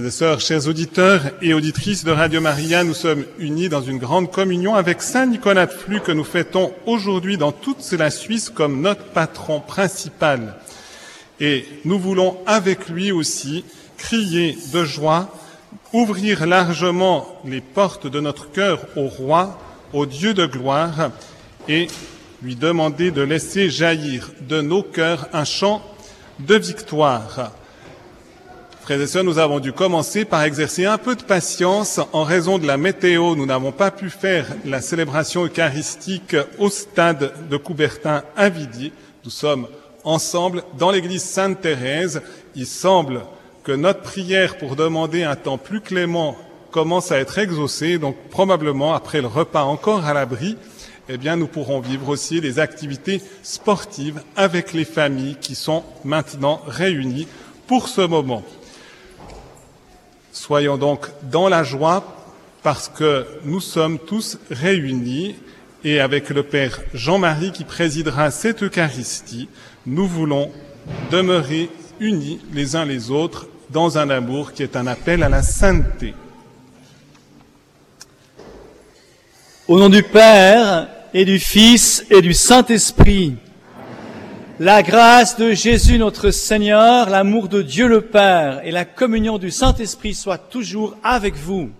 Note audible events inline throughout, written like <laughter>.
Frères et sœurs, chers auditeurs et auditrices de Radio Maria, nous sommes unis dans une grande communion avec Saint Nicolas de Flux que nous fêtons aujourd'hui dans toute la Suisse comme notre patron principal. Et nous voulons avec lui aussi crier de joie, ouvrir largement les portes de notre cœur au roi, au Dieu de gloire, et lui demander de laisser jaillir de nos cœurs un chant de victoire. Frères et sœurs, nous avons dû commencer par exercer un peu de patience en raison de la météo. Nous n'avons pas pu faire la célébration eucharistique au stade de Coubertin à Vidi. Nous sommes ensemble dans l'église Sainte-Thérèse. Il semble que notre prière pour demander un temps plus clément commence à être exaucée. Donc probablement après le repas encore à l'abri, eh bien, nous pourrons vivre aussi les activités sportives avec les familles qui sont maintenant réunies pour ce moment. Soyons donc dans la joie parce que nous sommes tous réunis et avec le Père Jean-Marie qui présidera cette Eucharistie, nous voulons demeurer unis les uns les autres dans un amour qui est un appel à la sainteté. Au nom du Père et du Fils et du Saint-Esprit, la grâce de Jésus notre Seigneur, l'amour de Dieu le Père et la communion du Saint-Esprit soient toujours avec vous.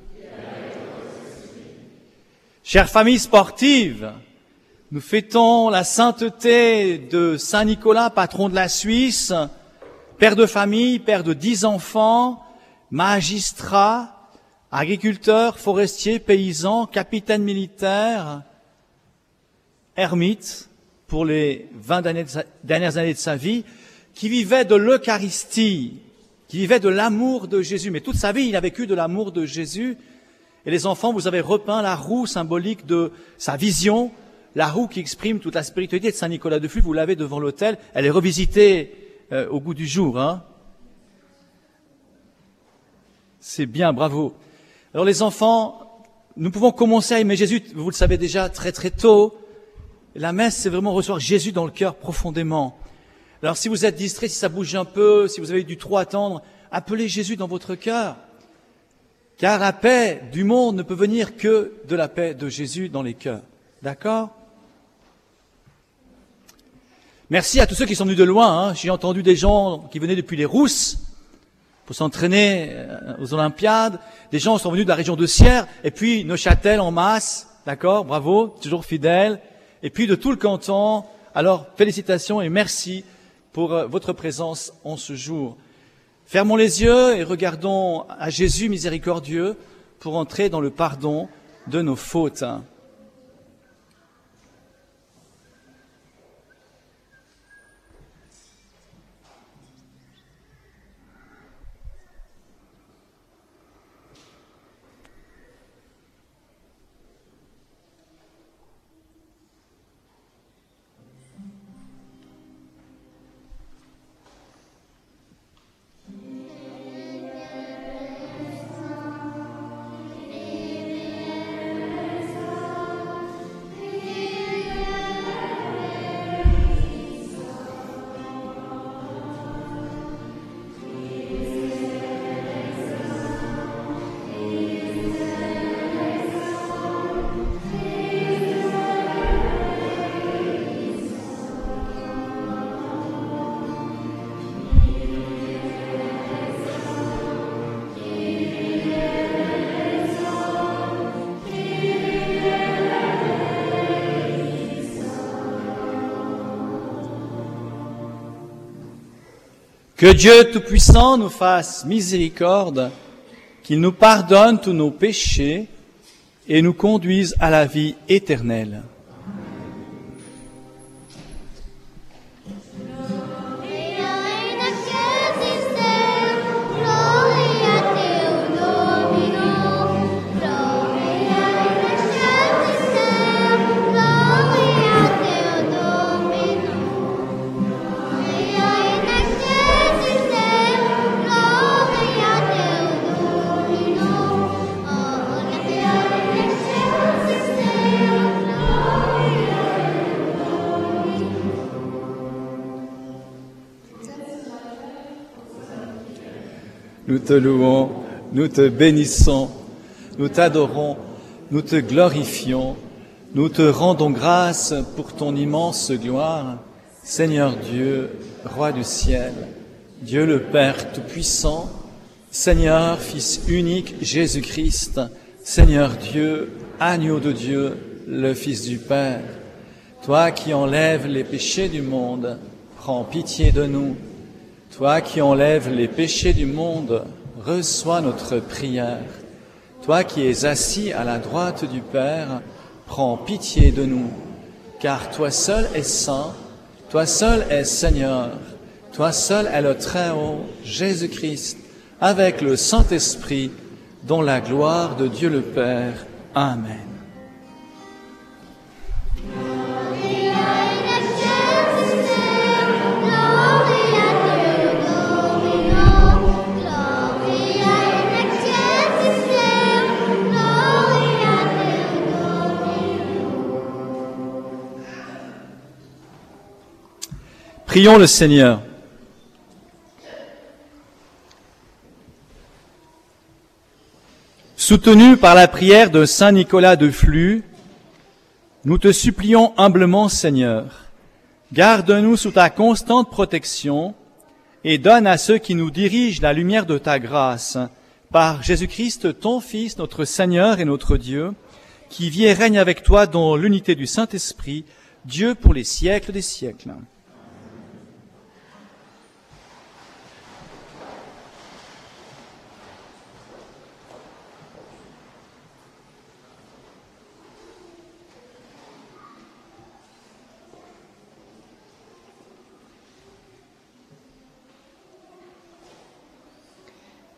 Chères familles sportives, nous fêtons la sainteté de Saint Nicolas, patron de la Suisse, père de famille, père de dix enfants, magistrat, agriculteur, forestier, paysan, capitaine militaire, ermite, pour les vingt dernières années de sa vie, qui vivait de l'Eucharistie, qui vivait de l'amour de Jésus. Mais toute sa vie, il a vécu de l'amour de Jésus. Et les enfants, vous avez repeint la roue symbolique de sa vision, la roue qui exprime toute la spiritualité de Saint Nicolas de Flux. Vous l'avez devant l'autel. Elle est revisitée euh, au goût du jour. Hein C'est bien, bravo. Alors les enfants, nous pouvons commencer à aimer Jésus, vous le savez déjà, très très tôt. La messe, c'est vraiment recevoir Jésus dans le cœur profondément. Alors si vous êtes distrait, si ça bouge un peu, si vous avez du trop attendre, appelez Jésus dans votre cœur. Car la paix du monde ne peut venir que de la paix de Jésus dans les cœurs. D'accord? Merci à tous ceux qui sont venus de loin. Hein. J'ai entendu des gens qui venaient depuis les Rousses pour s'entraîner euh, aux Olympiades. Des gens sont venus de la région de Sierre et puis Neuchâtel en masse. D'accord? Bravo, toujours fidèles et puis de tout le canton. Alors, félicitations et merci pour euh, votre présence en ce jour. Fermons les yeux et regardons à Jésus miséricordieux pour entrer dans le pardon de nos fautes. Que Dieu Tout-Puissant nous fasse miséricorde, qu'il nous pardonne tous nos péchés et nous conduise à la vie éternelle. Te louons, nous te bénissons, nous t'adorons, nous te glorifions, nous te rendons grâce pour ton immense gloire, Seigneur Dieu, Roi du ciel, Dieu le Père Tout-Puissant, Seigneur, Fils unique Jésus-Christ, Seigneur Dieu, agneau de Dieu, le Fils du Père, toi qui enlèves les péchés du monde, prends pitié de nous. Toi qui enlèves les péchés du monde, reçois notre prière. Toi qui es assis à la droite du Père, prends pitié de nous, car toi seul es saint, toi seul es Seigneur, toi seul est le Très-Haut, Jésus-Christ, avec le Saint-Esprit, dont la gloire de Dieu le Père. Amen. Prions le Seigneur. Soutenu par la prière de Saint Nicolas de Flux, nous te supplions humblement, Seigneur, garde-nous sous ta constante protection et donne à ceux qui nous dirigent la lumière de ta grâce, par Jésus-Christ, ton Fils, notre Seigneur et notre Dieu, qui vit et règne avec toi dans l'unité du Saint-Esprit, Dieu pour les siècles des siècles.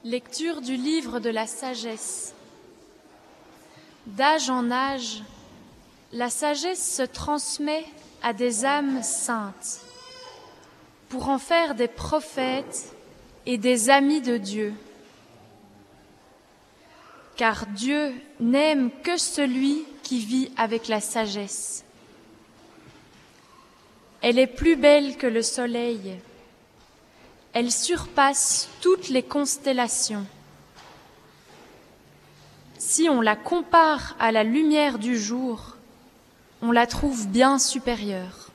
Lecture du livre de la sagesse. D'âge en âge, la sagesse se transmet à des âmes saintes pour en faire des prophètes et des amis de Dieu. Car Dieu n'aime que celui qui vit avec la sagesse. Elle est plus belle que le soleil elle surpasse toutes les constellations. Si on la compare à la lumière du jour, on la trouve bien supérieure.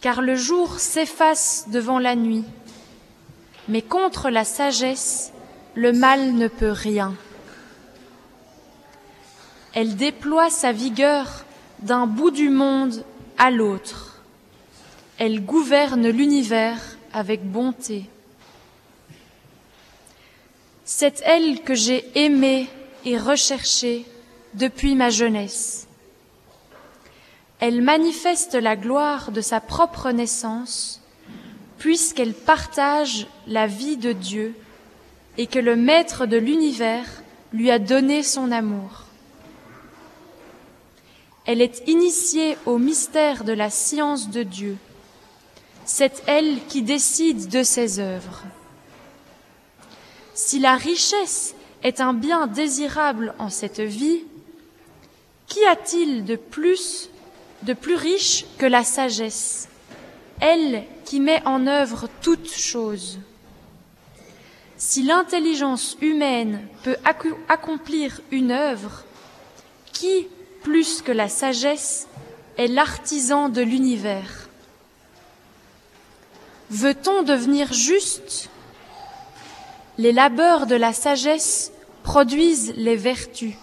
Car le jour s'efface devant la nuit, mais contre la sagesse, le mal ne peut rien. Elle déploie sa vigueur d'un bout du monde à l'autre. Elle gouverne l'univers avec bonté. C'est elle que j'ai aimée et recherchée depuis ma jeunesse. Elle manifeste la gloire de sa propre naissance, puisqu'elle partage la vie de Dieu et que le Maître de l'univers lui a donné son amour. Elle est initiée au mystère de la science de Dieu c'est elle qui décide de ses œuvres. Si la richesse est un bien désirable en cette vie, qu'y a-t-il de plus, de plus riche que la sagesse, elle qui met en œuvre toutes choses? Si l'intelligence humaine peut accomplir une œuvre, qui, plus que la sagesse, est l'artisan de l'univers? Veut-on devenir juste? Les labeurs de la sagesse produisent les vertus.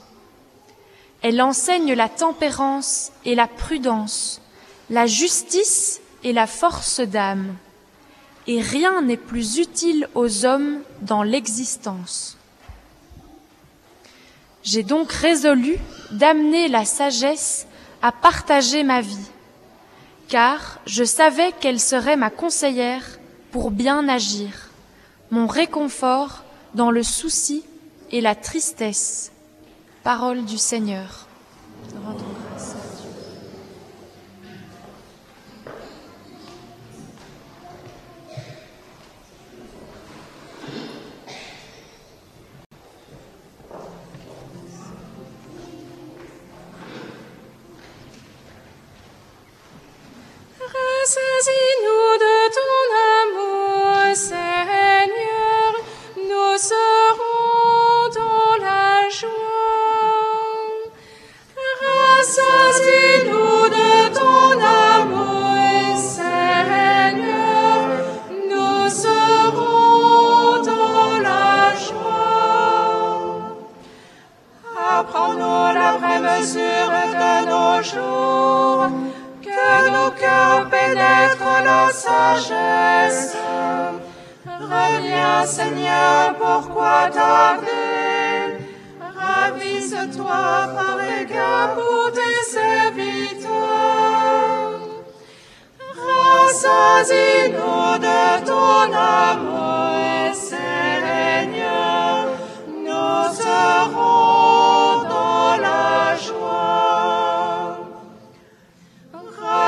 Elle enseigne la tempérance et la prudence, la justice et la force d'âme. Et rien n'est plus utile aux hommes dans l'existence. J'ai donc résolu d'amener la sagesse à partager ma vie car je savais qu'elle serait ma conseillère pour bien agir, mon réconfort dans le souci et la tristesse. Parole du Seigneur. Ressaisis-nous de ton amour, Seigneur, nous serons dans la joie. Ressaisis-nous de ton amour, Seigneur, nous serons dans la joie. Apprends-nous la vraie mesure de nos jours sagesse. Reviens, Seigneur, pourquoi tarder? Ravise-toi par égard pour tes serviteurs. Rassasie-nous de ton amour, Seigneur. Nous serons dans la joie.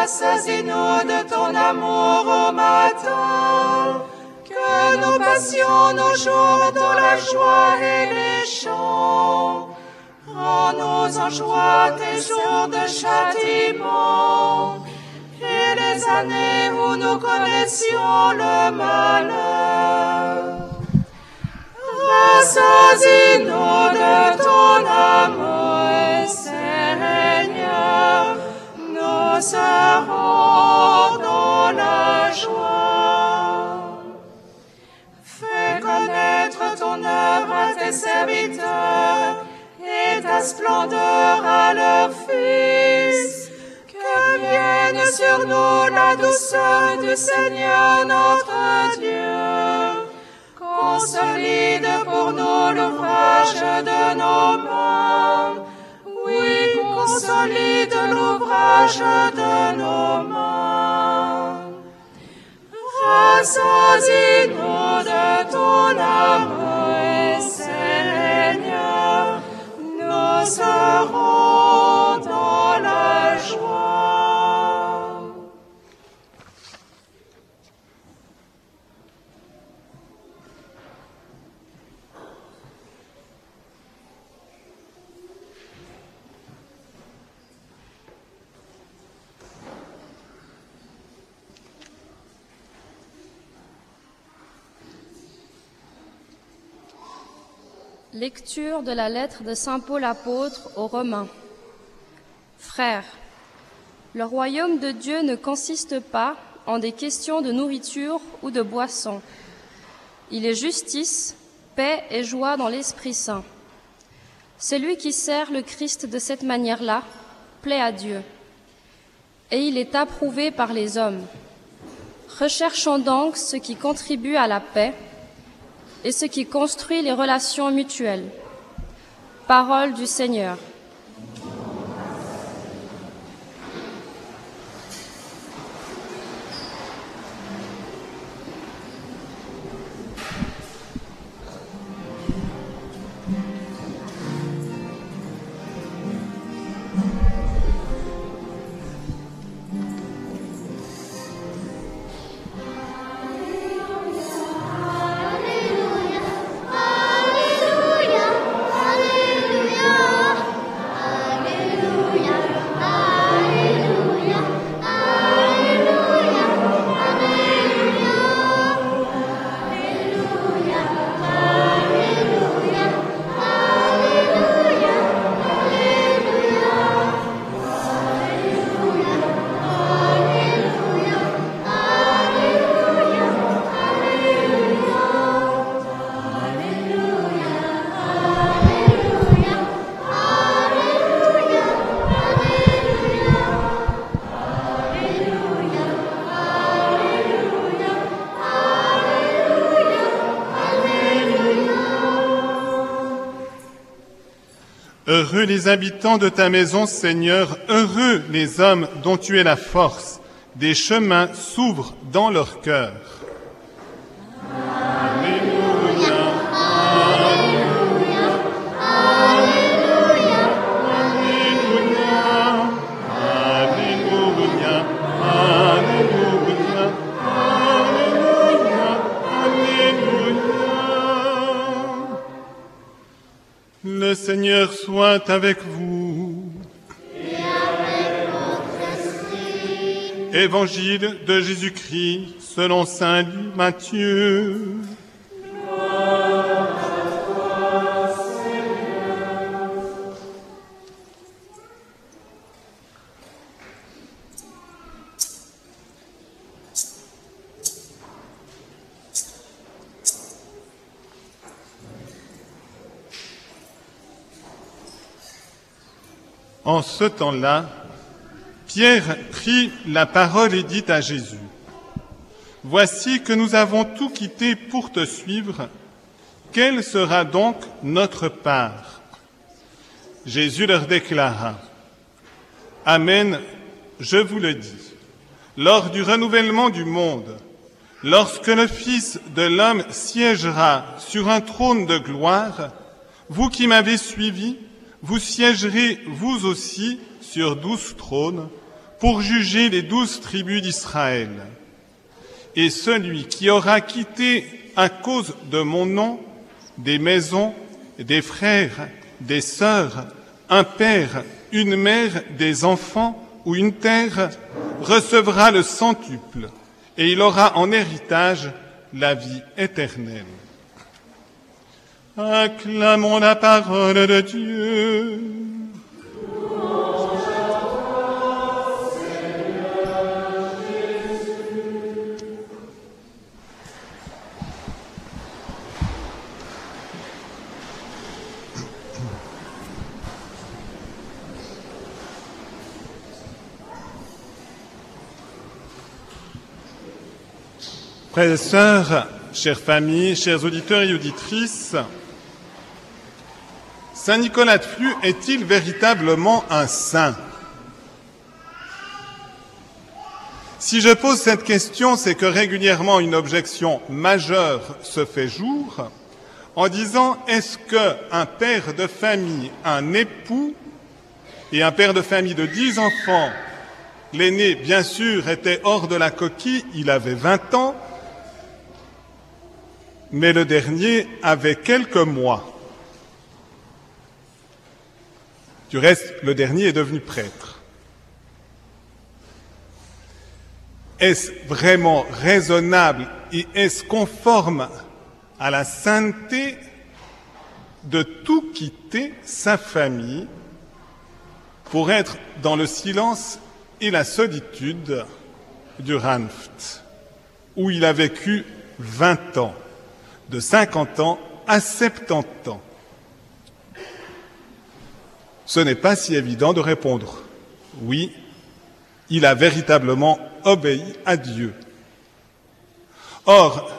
Rassasie-nous de ton amour au matin. Que nous passions nos jours dans la joie et les chants. Rends-nous en joie tes jours de châtiment et les années où nous connaissions le malheur. Rassasie-nous Seigneur notre Dieu. Consolide pour nous l'ouvrage de nos mains. Oui, consolide l'ouvrage de nos mains. Rassasie-nous de ton amour, Seigneur. Nous serons dans la joie. Lecture de la lettre de Saint Paul apôtre aux Romains. Frères, le royaume de Dieu ne consiste pas en des questions de nourriture ou de boisson. Il est justice, paix et joie dans l'Esprit Saint. Celui qui sert le Christ de cette manière-là plaît à Dieu, et il est approuvé par les hommes. Recherchons donc ce qui contribue à la paix et ce qui construit les relations mutuelles. Parole du Seigneur. Heureux les habitants de ta maison, Seigneur, heureux les hommes dont tu es la force. Des chemins s'ouvrent dans leur cœur. Avec vous. Évangile de Jésus-Christ selon Saint Matthieu. En ce temps-là, Pierre prit la parole et dit à Jésus, Voici que nous avons tout quitté pour te suivre. Quelle sera donc notre part? Jésus leur déclara, Amen, je vous le dis, lors du renouvellement du monde, lorsque le Fils de l'homme siégera sur un trône de gloire, vous qui m'avez suivi, vous siégerez vous aussi sur douze trônes pour juger les douze tribus d'Israël. Et celui qui aura quitté à cause de mon nom des maisons, des frères, des sœurs, un père, une mère, des enfants ou une terre, recevra le centuple, et il aura en héritage la vie éternelle. Acclamons la parole de Dieu. Frères et sœurs, chères familles, chers auditeurs et auditrices, Saint Nicolas de Flux est-il véritablement un saint? Si je pose cette question, c'est que régulièrement une objection majeure se fait jour en disant est-ce qu'un père de famille, un époux et un père de famille de dix enfants, l'aîné bien sûr était hors de la coquille, il avait 20 ans, mais le dernier avait quelques mois? Du reste, le dernier est devenu prêtre. Est-ce vraiment raisonnable et est-ce conforme à la sainteté de tout quitter sa famille pour être dans le silence et la solitude du Ranft, où il a vécu 20 ans, de 50 ans à 70 ans? Ce n'est pas si évident de répondre oui, il a véritablement obéi à Dieu. Or,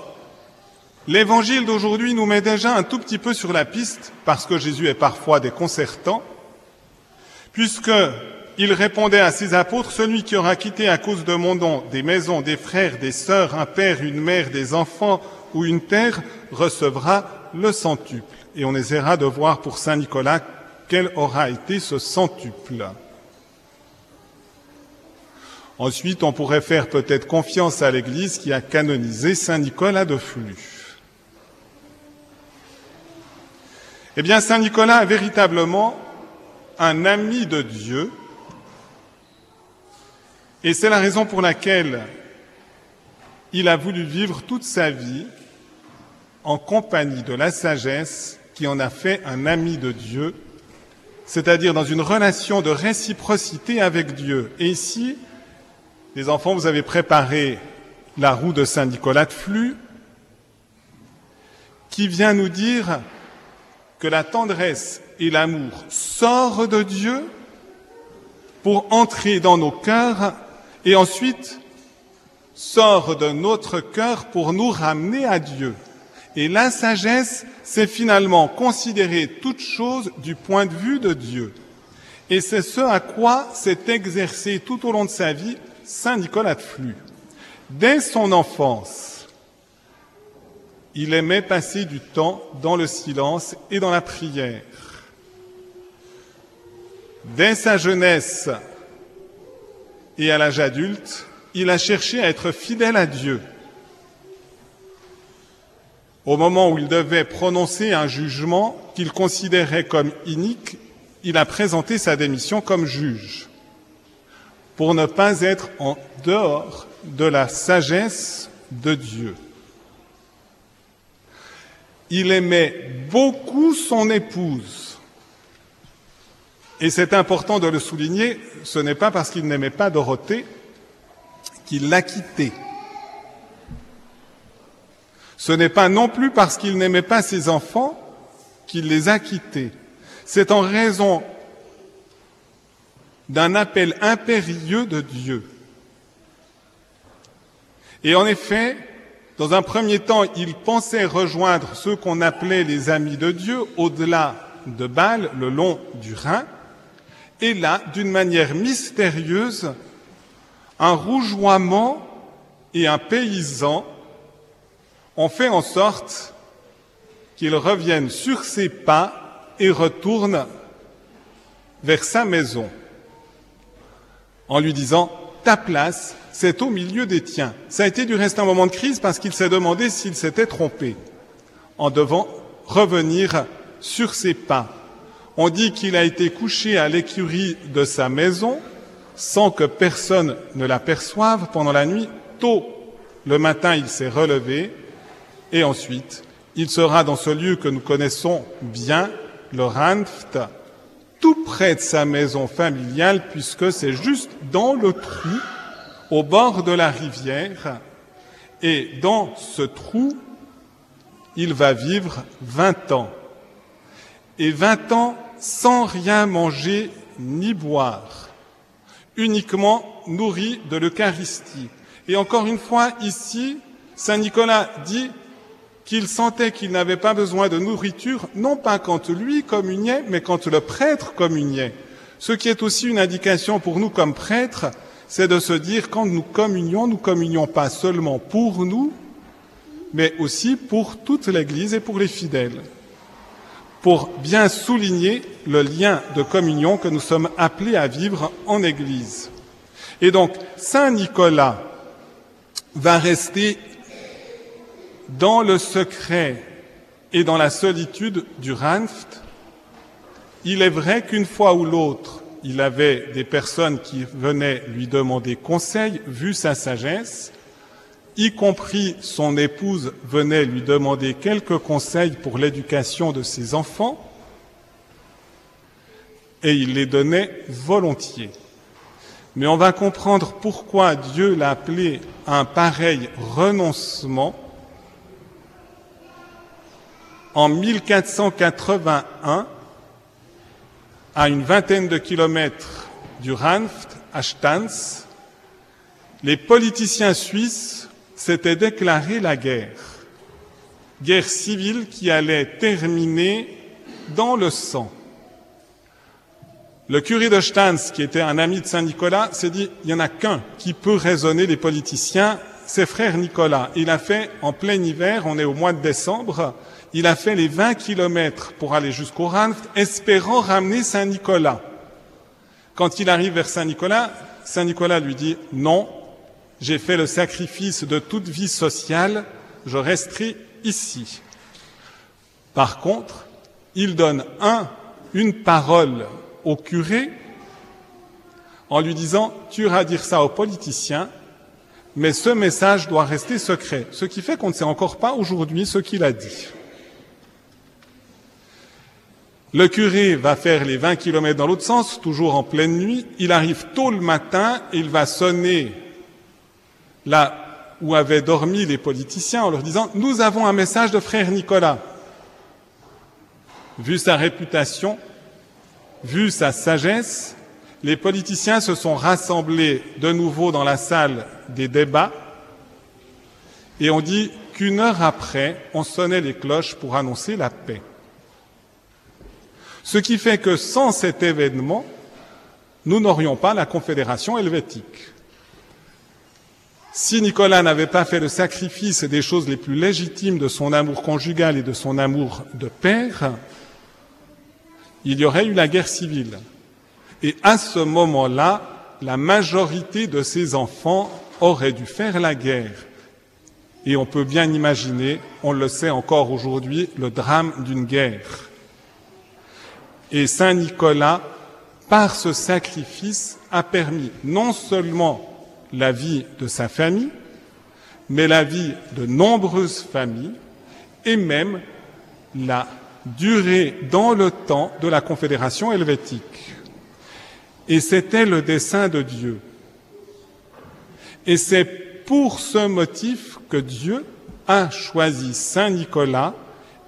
l'évangile d'aujourd'hui nous met déjà un tout petit peu sur la piste, parce que Jésus est parfois déconcertant, puisque il répondait à ses apôtres, celui qui aura quitté à cause de mon don des maisons, des frères, des sœurs, un père, une mère, des enfants ou une terre, recevra le centuple. Et on essaiera de voir pour Saint Nicolas quel aura été ce centuple. Ensuite, on pourrait faire peut-être confiance à l'Église qui a canonisé Saint Nicolas de Flux. Eh bien, Saint Nicolas est véritablement un ami de Dieu, et c'est la raison pour laquelle il a voulu vivre toute sa vie en compagnie de la sagesse qui en a fait un ami de Dieu, c'est-à-dire dans une relation de réciprocité avec Dieu. Et ici, les enfants, vous avez préparé la roue de Saint Nicolas de Flux, qui vient nous dire que la tendresse et l'amour sortent de Dieu pour entrer dans nos cœurs et ensuite sort de notre cœur pour nous ramener à Dieu. Et la sagesse, c'est finalement considérer toute chose du point de vue de Dieu. Et c'est ce à quoi s'est exercé tout au long de sa vie Saint Nicolas de Flux. Dès son enfance, il aimait passer du temps dans le silence et dans la prière. Dès sa jeunesse et à l'âge adulte, il a cherché à être fidèle à Dieu. Au moment où il devait prononcer un jugement qu'il considérait comme inique, il a présenté sa démission comme juge pour ne pas être en dehors de la sagesse de Dieu. Il aimait beaucoup son épouse. Et c'est important de le souligner, ce n'est pas parce qu'il n'aimait pas Dorothée qu'il l'a quittée. Ce n'est pas non plus parce qu'il n'aimait pas ses enfants qu'il les a quittés. C'est en raison d'un appel impérieux de Dieu. Et en effet, dans un premier temps, il pensait rejoindre ceux qu'on appelait les amis de Dieu au-delà de Bâle, le long du Rhin. Et là, d'une manière mystérieuse, un rougeoiement et un paysan ont fait en sorte qu'il revienne sur ses pas et retourne vers sa maison en lui disant Ta place, c'est au milieu des tiens. Ça a été du reste un moment de crise parce qu'il s'est demandé s'il s'était trompé en devant revenir sur ses pas. On dit qu'il a été couché à l'écurie de sa maison sans que personne ne l'aperçoive pendant la nuit. Tôt le matin, il s'est relevé et ensuite il sera dans ce lieu que nous connaissons bien, le Ranft, tout près de sa maison familiale, puisque c'est juste dans le trou, au bord de la rivière, et dans ce trou, il va vivre vingt ans. Et vingt ans sans rien manger ni boire, uniquement nourri de l'Eucharistie. Et encore une fois, ici, Saint Nicolas dit qu'il sentait qu'il n'avait pas besoin de nourriture, non pas quand lui communiait, mais quand le prêtre communiait. Ce qui est aussi une indication pour nous comme prêtres, c'est de se dire quand nous communions, nous communions pas seulement pour nous, mais aussi pour toute l'Église et pour les fidèles, pour bien souligner le lien de communion que nous sommes appelés à vivre en Église. Et donc, Saint Nicolas va rester dans le secret et dans la solitude du Ranft, il est vrai qu'une fois ou l'autre, il avait des personnes qui venaient lui demander conseil, vu sa sagesse, y compris son épouse venait lui demander quelques conseils pour l'éducation de ses enfants, et il les donnait volontiers. Mais on va comprendre pourquoi Dieu l'a appelé un pareil renoncement en 1481, à une vingtaine de kilomètres du Ranft, à Stans, les politiciens suisses s'étaient déclaré la guerre. Guerre civile qui allait terminer dans le sang. Le curé de Stans, qui était un ami de Saint-Nicolas, s'est dit, il n'y en a qu'un qui peut raisonner les politiciens, c'est frère Nicolas. Il a fait en plein hiver, on est au mois de décembre, il a fait les 20 kilomètres pour aller jusqu'au Ranft, espérant ramener Saint-Nicolas. Quand il arrive vers Saint-Nicolas, Saint-Nicolas lui dit non, j'ai fait le sacrifice de toute vie sociale, je resterai ici. Par contre, il donne un, une parole au curé en lui disant tu iras dire ça aux politiciens, mais ce message doit rester secret. Ce qui fait qu'on ne sait encore pas aujourd'hui ce qu'il a dit. Le curé va faire les 20 kilomètres dans l'autre sens, toujours en pleine nuit. Il arrive tôt le matin, il va sonner là où avaient dormi les politiciens en leur disant Nous avons un message de frère Nicolas. Vu sa réputation, vu sa sagesse, les politiciens se sont rassemblés de nouveau dans la salle des débats et on dit qu'une heure après, on sonnait les cloches pour annoncer la paix. Ce qui fait que sans cet événement, nous n'aurions pas la Confédération helvétique. Si Nicolas n'avait pas fait le sacrifice des choses les plus légitimes de son amour conjugal et de son amour de père, il y aurait eu la guerre civile. Et à ce moment-là, la majorité de ses enfants auraient dû faire la guerre. Et on peut bien imaginer, on le sait encore aujourd'hui, le drame d'une guerre. Et Saint Nicolas, par ce sacrifice, a permis non seulement la vie de sa famille, mais la vie de nombreuses familles et même la durée dans le temps de la Confédération helvétique. Et c'était le dessein de Dieu. Et c'est pour ce motif que Dieu a choisi Saint Nicolas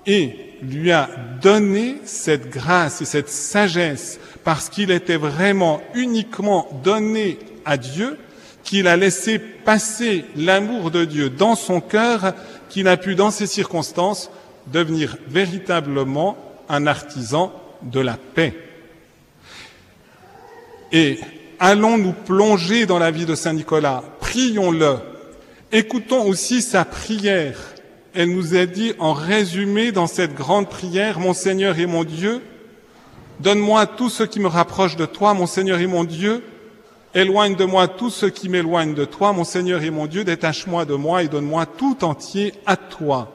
et lui a donné cette grâce et cette sagesse parce qu'il était vraiment uniquement donné à Dieu qu'il a laissé passer l'amour de Dieu dans son cœur, qu'il a pu, dans ces circonstances, devenir véritablement un artisan de la paix. Et allons nous plonger dans la vie de Saint Nicolas, prions-le, écoutons aussi sa prière. Elle nous est dit en résumé dans cette grande prière, Mon Seigneur et mon Dieu, donne-moi tout ce qui me rapproche de toi, mon Seigneur et mon Dieu, éloigne de moi tout ce qui m'éloigne de toi, mon Seigneur et mon Dieu, détache-moi de moi et donne-moi tout entier à toi.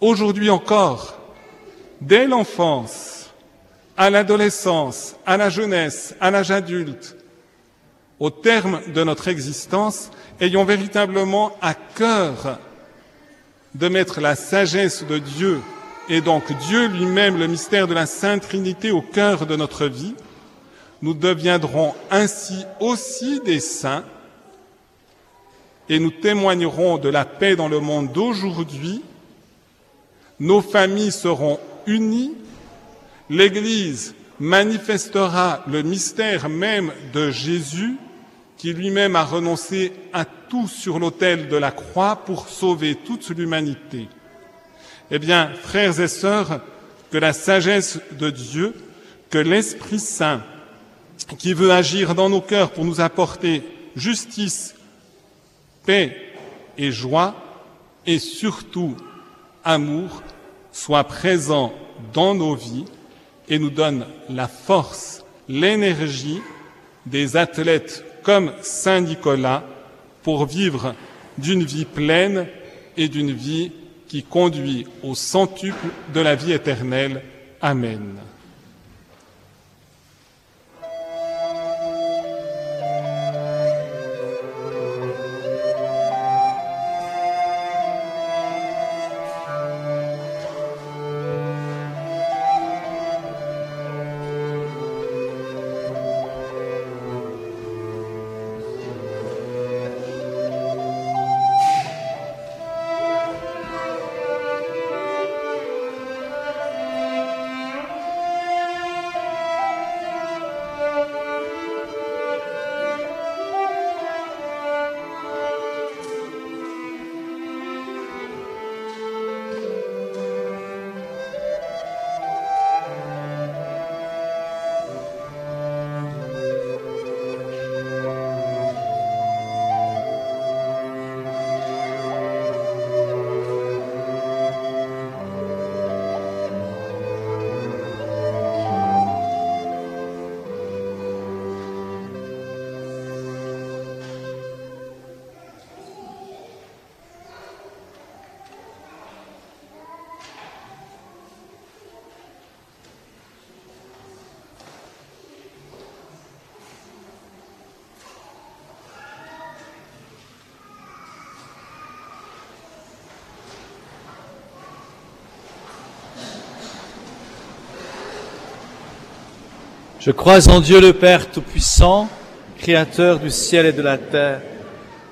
Aujourd'hui encore, dès l'enfance, à l'adolescence, à la jeunesse, à l'âge adulte, au terme de notre existence, ayons véritablement à cœur de mettre la sagesse de Dieu et donc Dieu lui-même, le mystère de la Sainte Trinité au cœur de notre vie, nous deviendrons ainsi aussi des saints et nous témoignerons de la paix dans le monde d'aujourd'hui. Nos familles seront unies, l'Église manifestera le mystère même de Jésus qui lui-même a renoncé à tout sur l'autel de la croix pour sauver toute l'humanité. Eh bien, frères et sœurs, que la sagesse de Dieu, que l'Esprit Saint, qui veut agir dans nos cœurs pour nous apporter justice, paix et joie, et surtout amour, soit présent dans nos vies et nous donne la force, l'énergie des athlètes comme Saint Nicolas pour vivre d'une vie pleine et d'une vie qui conduit au centuple de la vie éternelle. Amen. Je crois en Dieu le Père Tout-Puissant, Créateur du ciel et de la terre,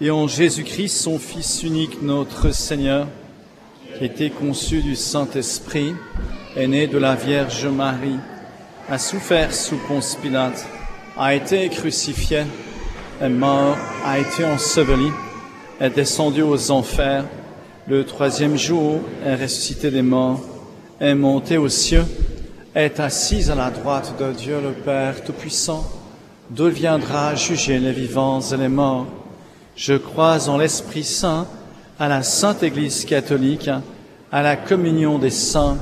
et en Jésus-Christ, son Fils unique, notre Seigneur, qui a été conçu du Saint-Esprit, est né de la Vierge Marie, a souffert sous Ponce Pilate, a été crucifié, est mort, a été enseveli, est descendu aux enfers, le troisième jour est ressuscité des morts, est monté aux cieux, est assise à la droite de Dieu le Père Tout-Puissant, d'où viendra juger les vivants et les morts. Je crois en l'Esprit Saint, à la Sainte Église catholique, à la communion des saints,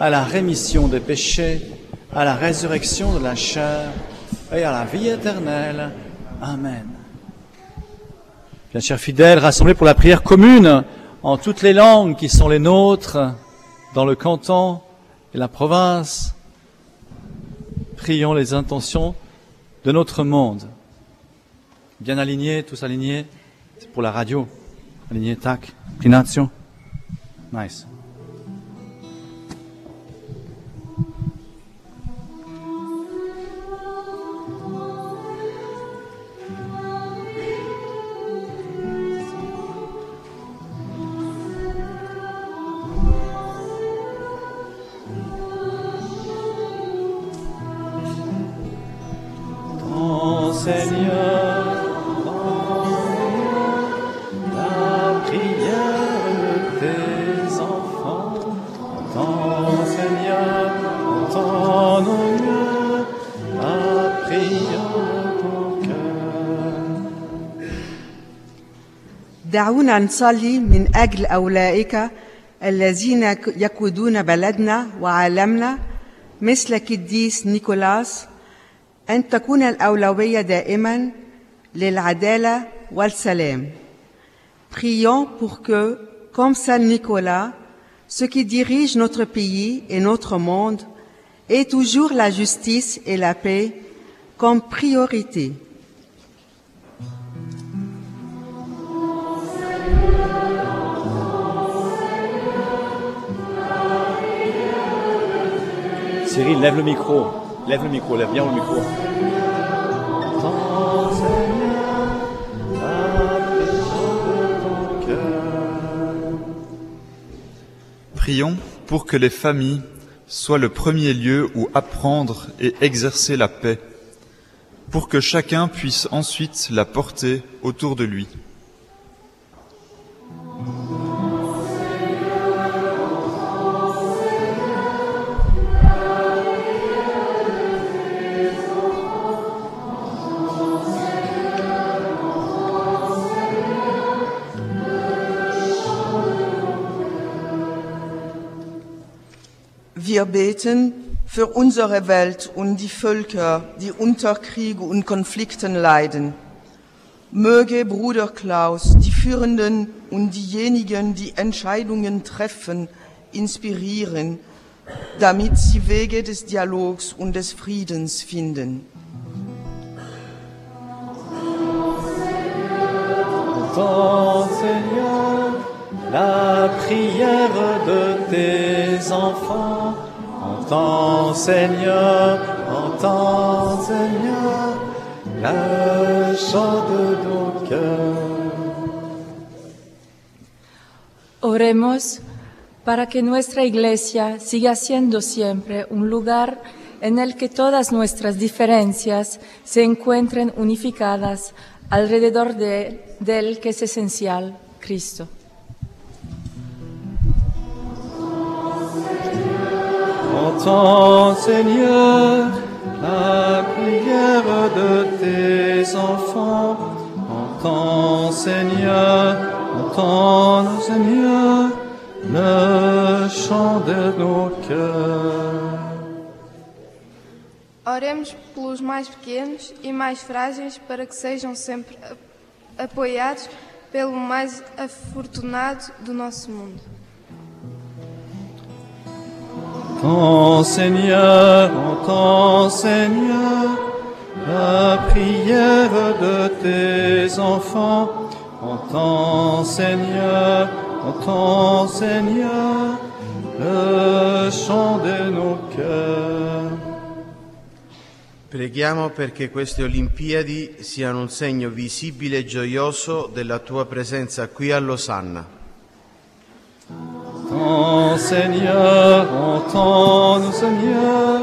à la rémission des péchés, à la résurrection de la chair et à la vie éternelle. Amen. Bien chers fidèles, rassemblés pour la prière commune en toutes les langues qui sont les nôtres, dans le canton, et la province, prions les intentions de notre monde. Bien alignés, tous alignés. C'est pour la radio. Aligné, tac. Inclination. Nice. دعونا نصلي من أجل أولئك الذين يقودون بلدنا وعالمنا مثل كديس نيكولاس أن تكون الأولوية دائما للعدالة والسلام. Prions pour que, comme Saint Nicolas, ceux qui dirigent notre pays et notre monde aient toujours la justice et la paix comme priorité. Cyril, lève le micro. Lève le micro, lève bien le micro. Prions pour que les familles soient le premier lieu où apprendre et exercer la paix, pour que chacun puisse ensuite la porter autour de lui. Wir beten für unsere Welt und die Völker, die unter Krieg und Konflikten leiden. Möge Bruder Klaus die Führenden und diejenigen, die Entscheidungen treffen, inspirieren, damit sie Wege des Dialogs und des Friedens finden. Seigneur, la prière de tes enfants. Entends, Seigneur, chant de. Oremos para que nuestra iglesia siga siendo siempre un lugar en el que todas nuestras diferencias se encuentren unificadas alrededor de, del que es esencial, Cristo. Entends, Seigneur, la prière de tes enfants. Entends, Seigneur, entends, Seigneur, le chant de nos cœurs. Oremos pelos mais pequenos e mais frágeis para que sejam sempre apoiados pelo mais afortunado do nosso mundo. Entends, Seigneur, entends, Seigneur, la prière de tes enfants. Entends, Seigneur, entends, Seigneur, le chant de nos cœurs. Preghiamo perché queste Olimpiadi siano un segno visibile e gioioso della tua presenza qui a Losanna. Seigneur, entends, Seigneur,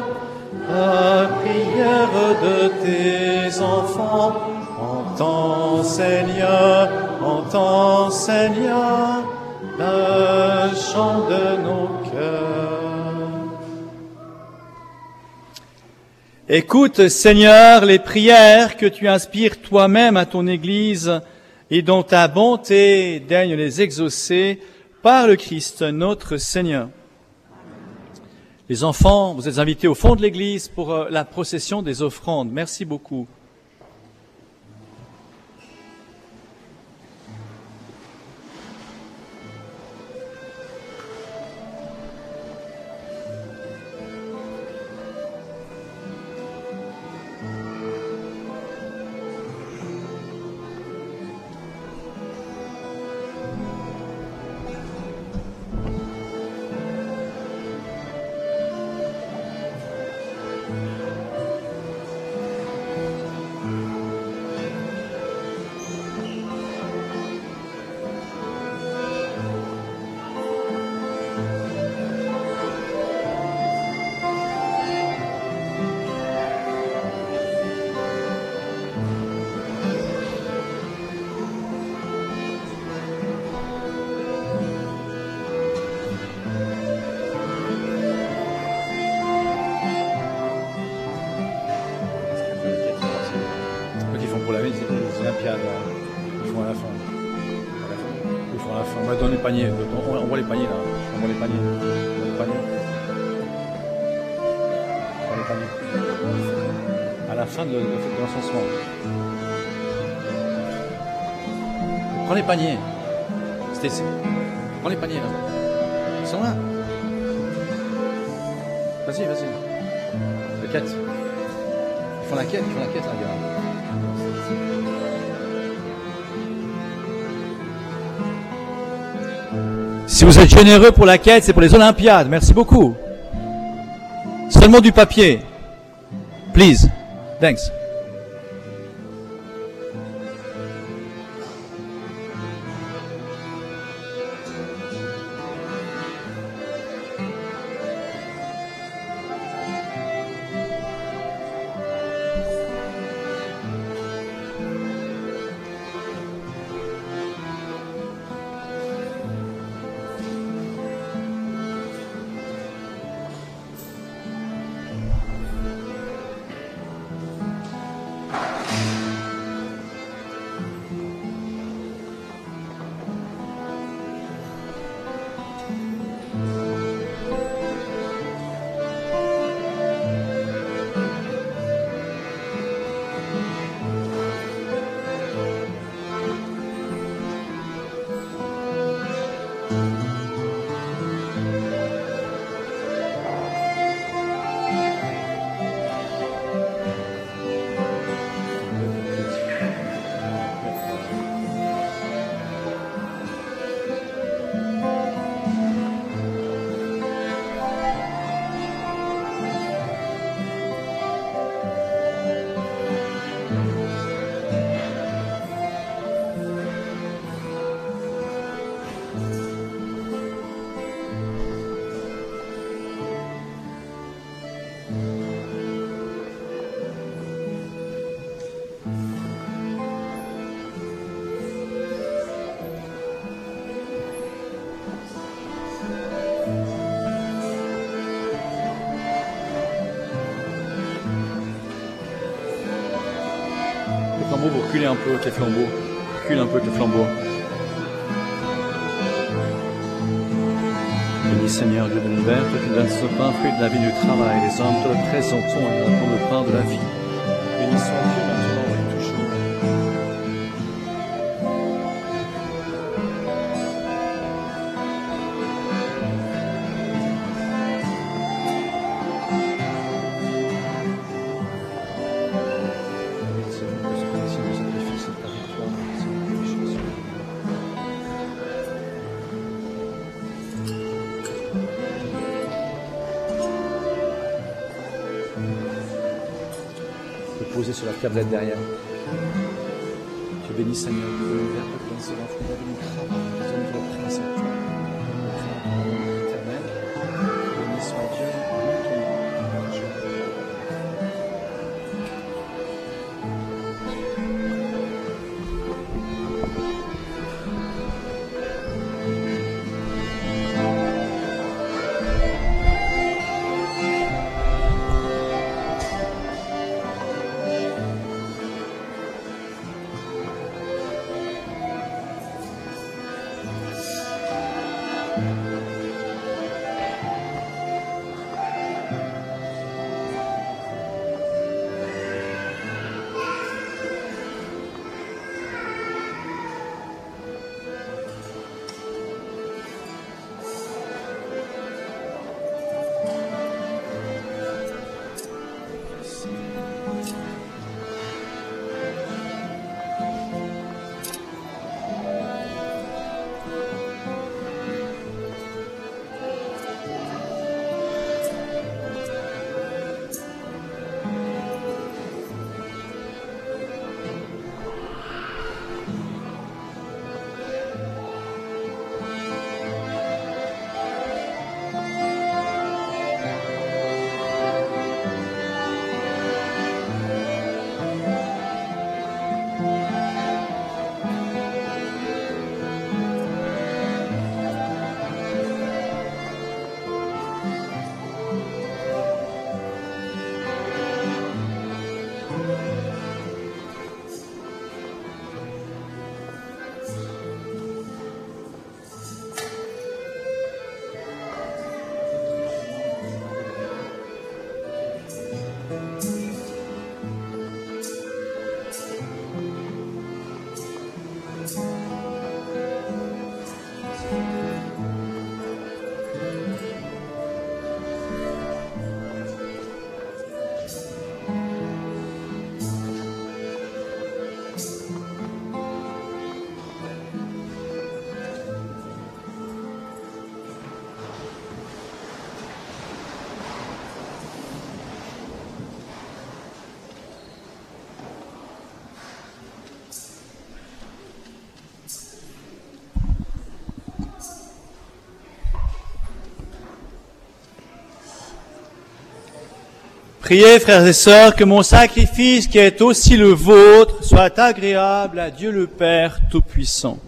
la prière de tes enfants. Entends, Seigneur, entends, Seigneur, le chant de nos cœurs. Écoute, Seigneur, les prières que tu inspires toi-même à ton Église et dont ta bonté daigne les exaucer par le Christ notre Seigneur. Les enfants, vous êtes invités au fond de l'Église pour euh, la procession des offrandes. Merci beaucoup. Fin de, de. Prends les paniers. Stacy. Prends les paniers là. Ils sont là. Vas-y, vas-y. La quête. Ils font la quête, ils font la quête là, gars. Si vous êtes généreux pour la quête, c'est pour les Olympiades. Merci beaucoup. Seulement du papier. Please. Thanks. Les flambeaux, vous un peu avec les flambeaux. Recule un peu avec les flambeaux. Béni Seigneur Dieu de l'univers, toi qui donnes ce pain, fruit de la vie du travail, les hommes te le présentons et nous pour le pain de la vie. Le sur la tablette derrière. Tu bénis Seigneur, donnes ce pain, fruit de te Priez, frères et sœurs, que mon sacrifice, qui est aussi le vôtre, soit agréable à Dieu le Père Tout-Puissant.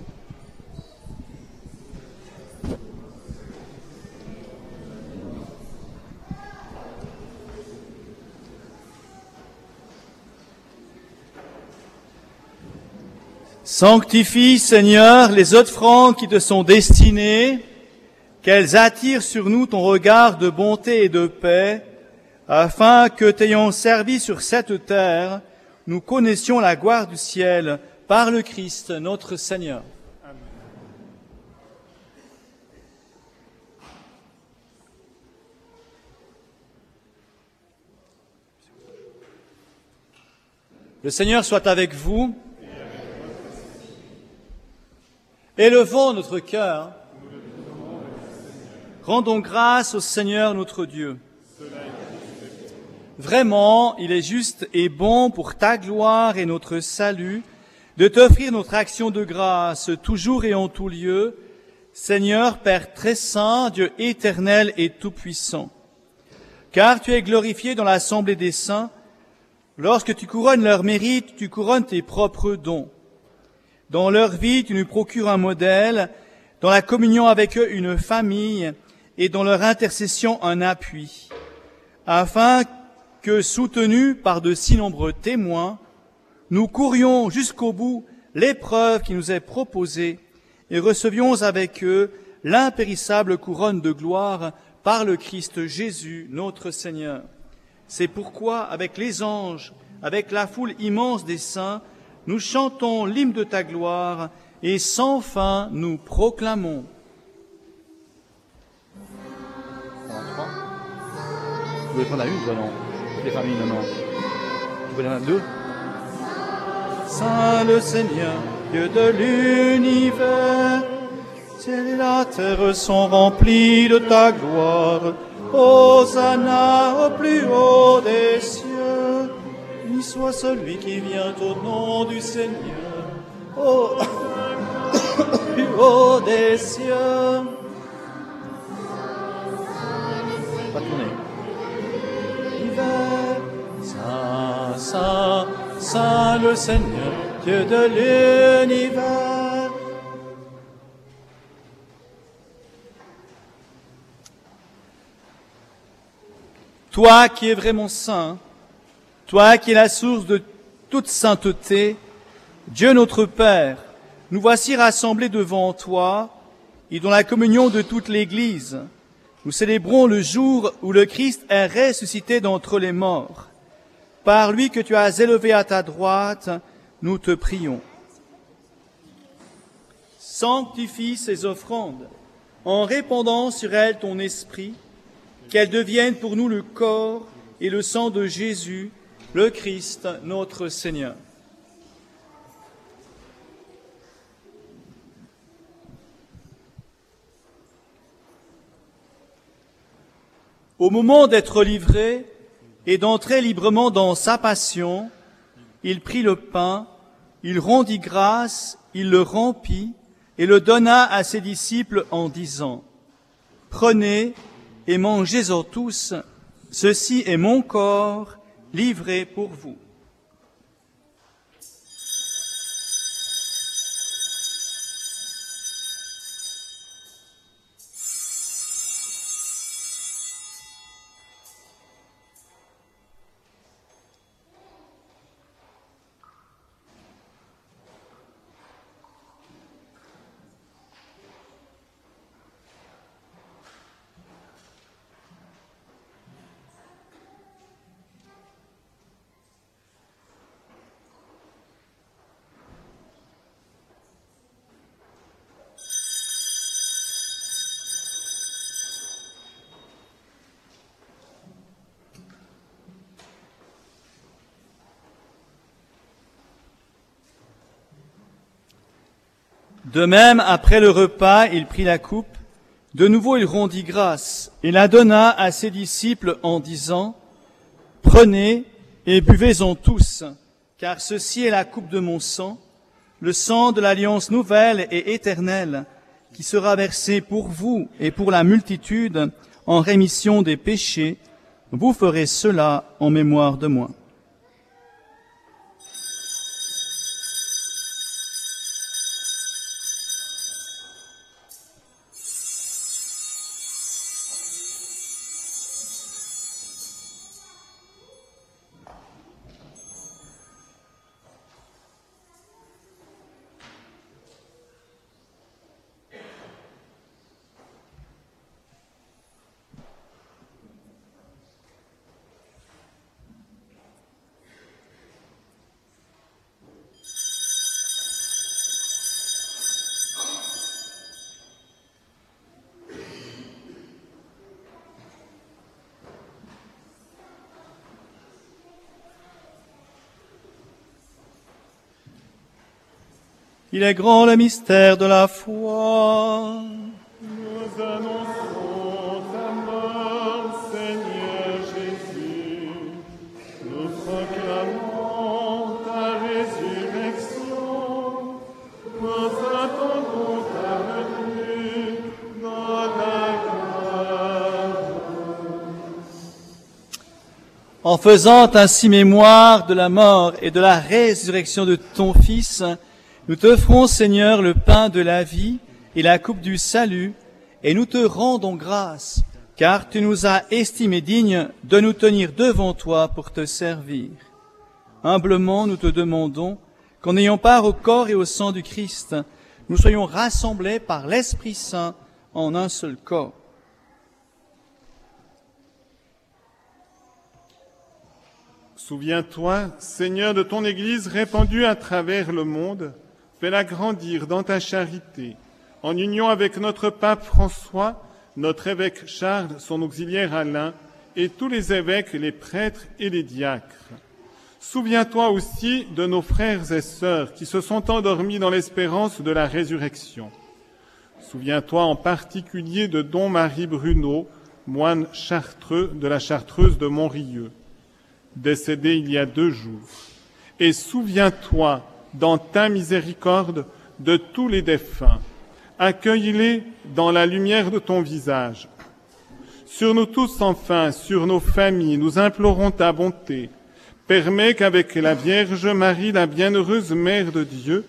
Sanctifie, Seigneur, les offrandes qui te sont destinées, qu'elles attirent sur nous ton regard de bonté et de paix, afin que, t'ayant servi sur cette terre, nous connaissions la gloire du ciel par le Christ notre Seigneur. Le Seigneur soit avec vous. Élevons notre cœur. Rendons grâce au Seigneur notre Dieu. Vraiment, il est juste et bon pour ta gloire et notre salut de t'offrir notre action de grâce toujours et en tout lieu, Seigneur Père très saint, Dieu éternel et tout-puissant. Car tu es glorifié dans l'assemblée des saints, lorsque tu couronnes leur mérite, tu couronnes tes propres dons. Dans leur vie, tu nous procures un modèle, dans la communion avec eux une famille, et dans leur intercession un appui, afin que, soutenus par de si nombreux témoins, nous courions jusqu'au bout l'épreuve qui nous est proposée et recevions avec eux l'impérissable couronne de gloire par le Christ Jésus, notre Seigneur. C'est pourquoi, avec les anges, avec la foule immense des saints, nous chantons l'hymne de ta gloire et sans fin nous proclamons. Les familles, non, non. Vous voulez en deux Saint le Seigneur, Dieu de l'univers, ciel et la terre sont remplis de ta gloire. Hosanna au plus haut des cieux. Béni soit celui qui vient au nom du Seigneur. Au <coughs> plus haut des cieux. Pas tourner. Saint, Saint, Saint le Seigneur, Dieu de l'univers. Toi qui es vraiment saint, toi qui es la source de toute sainteté, Dieu notre Père, nous voici rassemblés devant toi et dans la communion de toute l'Église. Nous célébrons le jour où le Christ est ressuscité d'entre les morts. Par lui que tu as élevé à ta droite, nous te prions. Sanctifie ces offrandes en répandant sur elles ton esprit, qu'elles deviennent pour nous le corps et le sang de Jésus, le Christ, notre Seigneur. Au moment d'être livré et d'entrer librement dans sa passion, il prit le pain, il rendit grâce, il le rompit et le donna à ses disciples en disant, Prenez et mangez-en tous, ceci est mon corps livré pour vous. De même, après le repas, il prit la coupe. De nouveau, il rendit grâce et la donna à ses disciples en disant, Prenez et buvez-en tous, car ceci est la coupe de mon sang, le sang de l'alliance nouvelle et éternelle, qui sera versé pour vous et pour la multitude en rémission des péchés. Vous ferez cela en mémoire de moi. Il est grand le mystère de la foi. Nous annonçons ta mort, Seigneur Jésus. Nous proclamons ta résurrection. Nous attendons ta venue dans la gloire. En faisant ainsi mémoire de la mort et de la résurrection de ton Fils, nous t'offrons, Seigneur, le pain de la vie et la coupe du salut, et nous te rendons grâce, car tu nous as estimés dignes de nous tenir devant toi pour te servir. Humblement, nous te demandons qu'en ayant part au corps et au sang du Christ, nous soyons rassemblés par l'Esprit Saint en un seul corps. Souviens-toi, Seigneur, de ton Église répandue à travers le monde. Fais-la grandir dans ta charité, en union avec notre pape François, notre évêque Charles, son auxiliaire Alain, et tous les évêques, les prêtres et les diacres. Souviens-toi aussi de nos frères et sœurs qui se sont endormis dans l'espérance de la résurrection. Souviens-toi en particulier de Don Marie Bruno, moine chartreux de la Chartreuse de Montrieux, décédé il y a deux jours. Et souviens-toi dans ta miséricorde de tous les défunts. Accueille-les dans la lumière de ton visage. Sur nous tous, enfin, sur nos familles, nous implorons ta bonté. Permets qu'avec la Vierge Marie, la bienheureuse Mère de Dieu,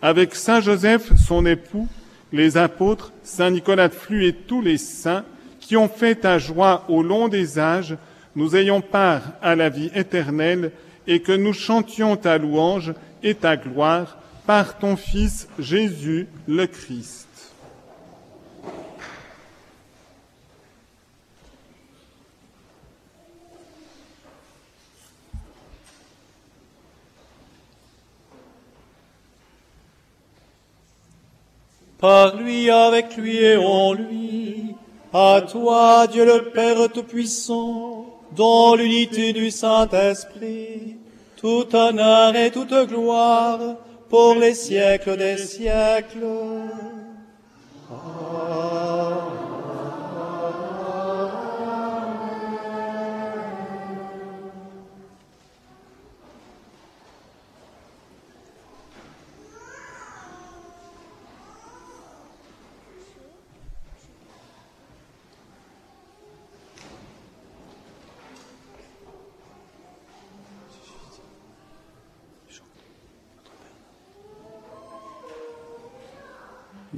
avec Saint Joseph, son époux, les apôtres, Saint Nicolas de Flux et tous les saints qui ont fait ta joie au long des âges, nous ayons part à la vie éternelle et que nous chantions ta louange et ta gloire par ton Fils Jésus le Christ. Par lui, avec lui et en lui, à toi, Dieu le Père Tout-Puissant, dans l'unité du Saint-Esprit, tout honneur et toute gloire pour les siècles des siècles.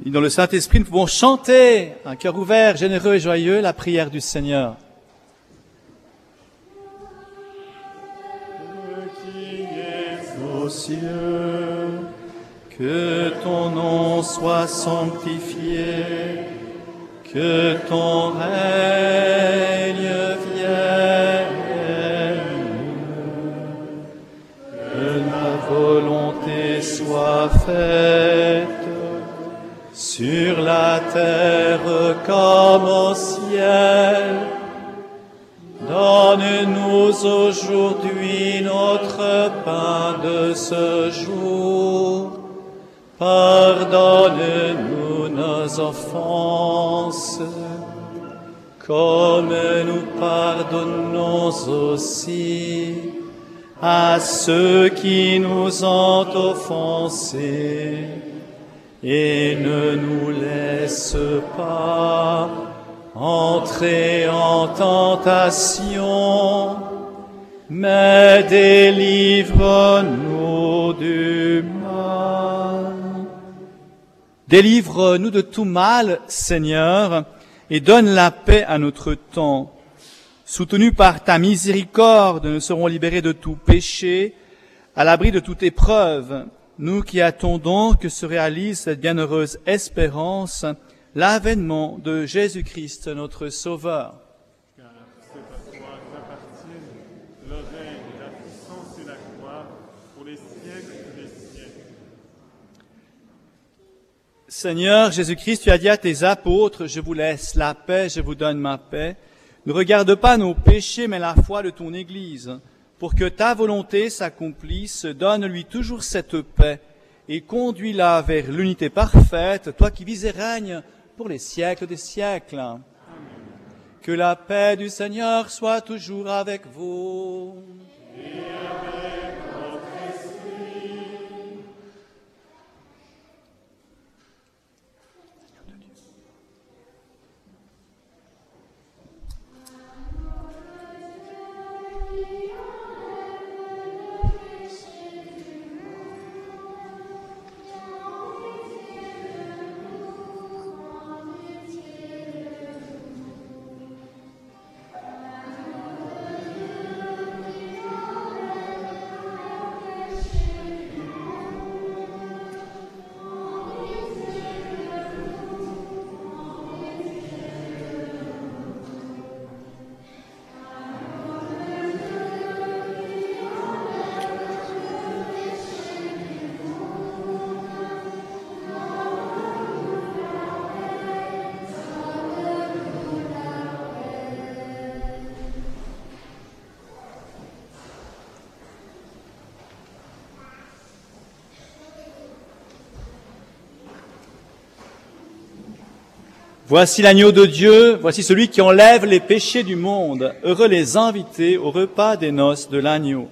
Et dans le Saint-Esprit, nous pouvons chanter, un cœur ouvert, généreux et joyeux, la prière du Seigneur. Qui cieux, que ton nom soit sanctifié, que ton règne vienne, que la volonté soit faite sur la terre comme au ciel. Donne-nous aujourd'hui notre pain de ce jour. Pardonne-nous nos offenses, comme nous pardonnons aussi à ceux qui nous ont offensés. Et ne nous laisse pas entrer en tentation, mais délivre-nous du mal. Délivre-nous de tout mal, Seigneur, et donne la paix à notre temps. Soutenus par ta miséricorde, nous serons libérés de tout péché, à l'abri de toute épreuve, nous qui attendons que se réalise cette bienheureuse espérance, l'avènement de Jésus-Christ, notre Sauveur. Seigneur Jésus-Christ, tu as dit à tes apôtres, je vous laisse la paix, je vous donne ma paix. Ne regarde pas nos péchés, mais la foi de ton Église. Pour que ta volonté s'accomplisse, donne-lui toujours cette paix et conduis-la vers l'unité parfaite, toi qui vis et règnes pour les siècles des siècles. Que la paix du Seigneur soit toujours avec vous. Voici l'agneau de Dieu, voici celui qui enlève les péchés du monde. Heureux les invités au repas des noces de l'agneau.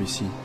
ici.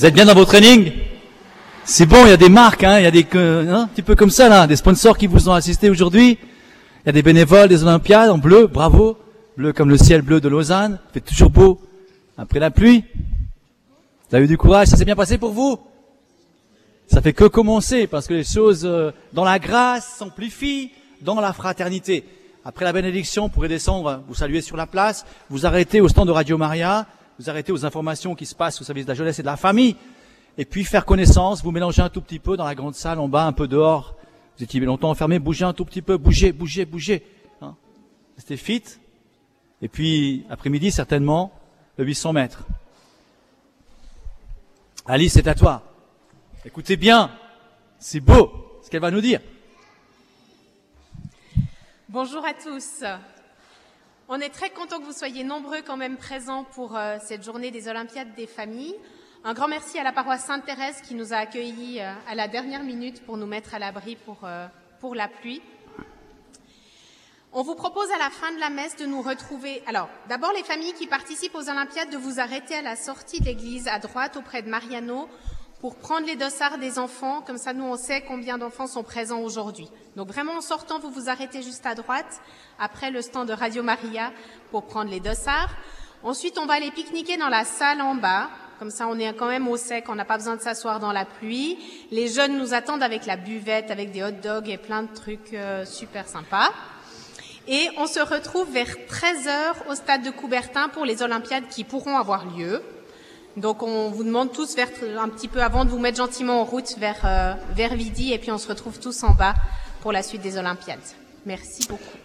Vous êtes bien dans vos trainings? C'est bon, il y a des marques, hein, il y a des hein, un petit peu comme ça là, des sponsors qui vous ont assisté aujourd'hui. Il y a des bénévoles des Olympiades en bleu, bravo, bleu comme le ciel bleu de Lausanne, fait toujours beau après la pluie. Vous avez eu du courage, ça s'est bien passé pour vous? Ça fait que commencer parce que les choses euh, dans la grâce s'amplifient dans la fraternité. Après la bénédiction, vous pourrez descendre, vous saluer sur la place, vous arrêter au stand de Radio Maria, vous arrêtez aux informations qui se passent au service de la jeunesse et de la famille, et puis faire connaissance, vous mélangez un tout petit peu dans la grande salle, en bas, un peu dehors. Vous étiez longtemps enfermé, bougez un tout petit peu, bougez, bougez, bougez. Hein Restez fit. Et puis, après-midi, certainement, le 800 mètres. Alice, c'est à toi. Écoutez bien, c'est beau ce qu'elle va nous dire. Bonjour à tous. On est très content que vous soyez nombreux quand même présents pour euh, cette journée des Olympiades des familles. Un grand merci à la paroisse Sainte-Thérèse qui nous a accueillis euh, à la dernière minute pour nous mettre à l'abri pour, euh, pour la pluie. On vous propose à la fin de la messe de nous retrouver. Alors, d'abord, les familles qui participent aux Olympiades, de vous arrêter à la sortie de l'église à droite auprès de Mariano pour prendre les dossards des enfants. Comme ça, nous, on sait combien d'enfants sont présents aujourd'hui. Donc, vraiment, en sortant, vous vous arrêtez juste à droite, après le stand de Radio Maria, pour prendre les dossards. Ensuite, on va aller pique-niquer dans la salle en bas. Comme ça, on est quand même au sec, on n'a pas besoin de s'asseoir dans la pluie. Les jeunes nous attendent avec la buvette, avec des hot dogs et plein de trucs euh, super sympas. Et on se retrouve vers 13h au stade de Coubertin pour les Olympiades qui pourront avoir lieu. Donc on vous demande tous vers, un petit peu avant de vous mettre gentiment en route vers, euh, vers Vidi et puis on se retrouve tous en bas pour la suite des Olympiades. Merci beaucoup.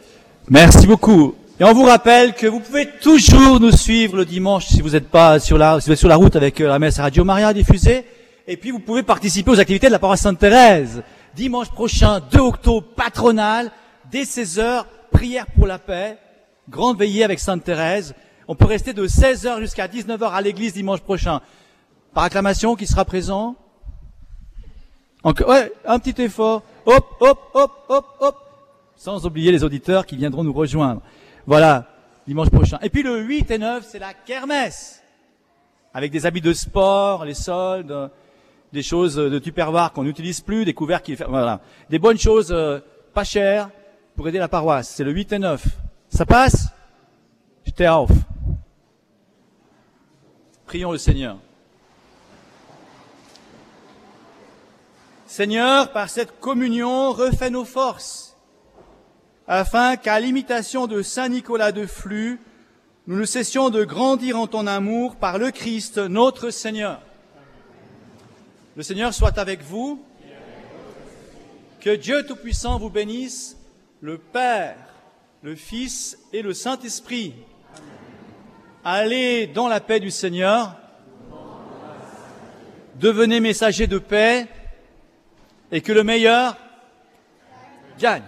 Merci beaucoup. Et on vous rappelle que vous pouvez toujours nous suivre le dimanche si vous n'êtes pas sur la, si vous êtes sur la route avec euh, la messe Radio Maria diffusée. Et puis vous pouvez participer aux activités de la paroisse Sainte-Thérèse. Dimanche prochain, 2 octobre, patronal, dès 16h, prière pour la paix, grande veillée avec Sainte-Thérèse. On peut rester de 16h jusqu'à 19h à l'église dimanche prochain. Par acclamation, qui sera présent Encore, ouais, un petit effort. Hop, hop, hop, hop, hop. Sans oublier les auditeurs qui viendront nous rejoindre. Voilà, dimanche prochain. Et puis le 8 et 9, c'est la kermesse. Avec des habits de sport, les soldes, des choses de tupperware qu'on n'utilise plus, des couverts qui... Voilà. Des bonnes choses euh, pas chères pour aider la paroisse. C'est le 8 et 9. Ça passe? J'étais off. Prions le Seigneur. Seigneur, par cette communion, refais nos forces, afin qu'à l'imitation de Saint Nicolas de Flux, nous ne cessions de grandir en ton amour par le Christ, notre Seigneur. Le Seigneur soit avec vous. Que Dieu Tout-Puissant vous bénisse, le Père, le Fils et le Saint-Esprit. Allez dans la paix du Seigneur. Devenez messagers de paix et que le meilleur gagne.